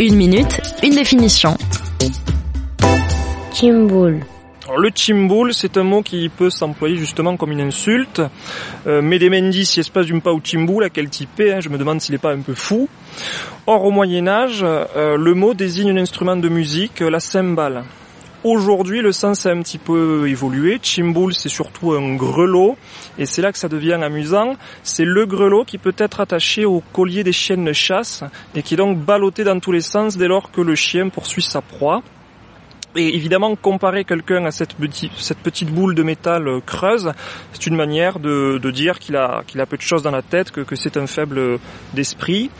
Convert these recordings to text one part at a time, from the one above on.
Une minute, une définition. Chimboul. le chimboul, c'est un mot qui peut s'employer justement comme une insulte. Euh, Medemendi, si espace d'un pas ou chimboul, à quel type hein, Je me demande s'il n'est pas un peu fou. Or, au Moyen Âge, euh, le mot désigne un instrument de musique, la cymbale. Aujourd'hui, le sens a un petit peu évolué. Chimboul, c'est surtout un grelot, et c'est là que ça devient amusant. C'est le grelot qui peut être attaché au collier des chiennes de chasse, et qui est donc ballotté dans tous les sens dès lors que le chien poursuit sa proie. Et évidemment, comparer quelqu'un à cette, petite boule de métal euh, creuse, c'est une manière de, dire qu'il a, peu de choses dans la tête, que, que c'est un faible d'esprit.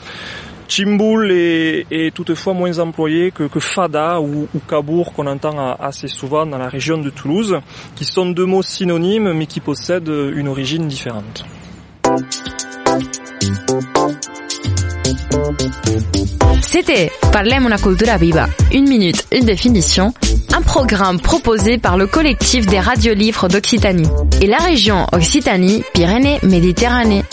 Chimboul est, toutefois moins employé que, Fada ou, ou Kabour qu'on entend assez souvent dans la région de Toulouse, qui sont deux mots synonymes mais qui possèdent une origine différente. C'était Parlem una cultura viva, une minute, une définition, un programme proposé par le collectif des radiolivres d'Occitanie et la région Occitanie-Pyrénées-Méditerranée.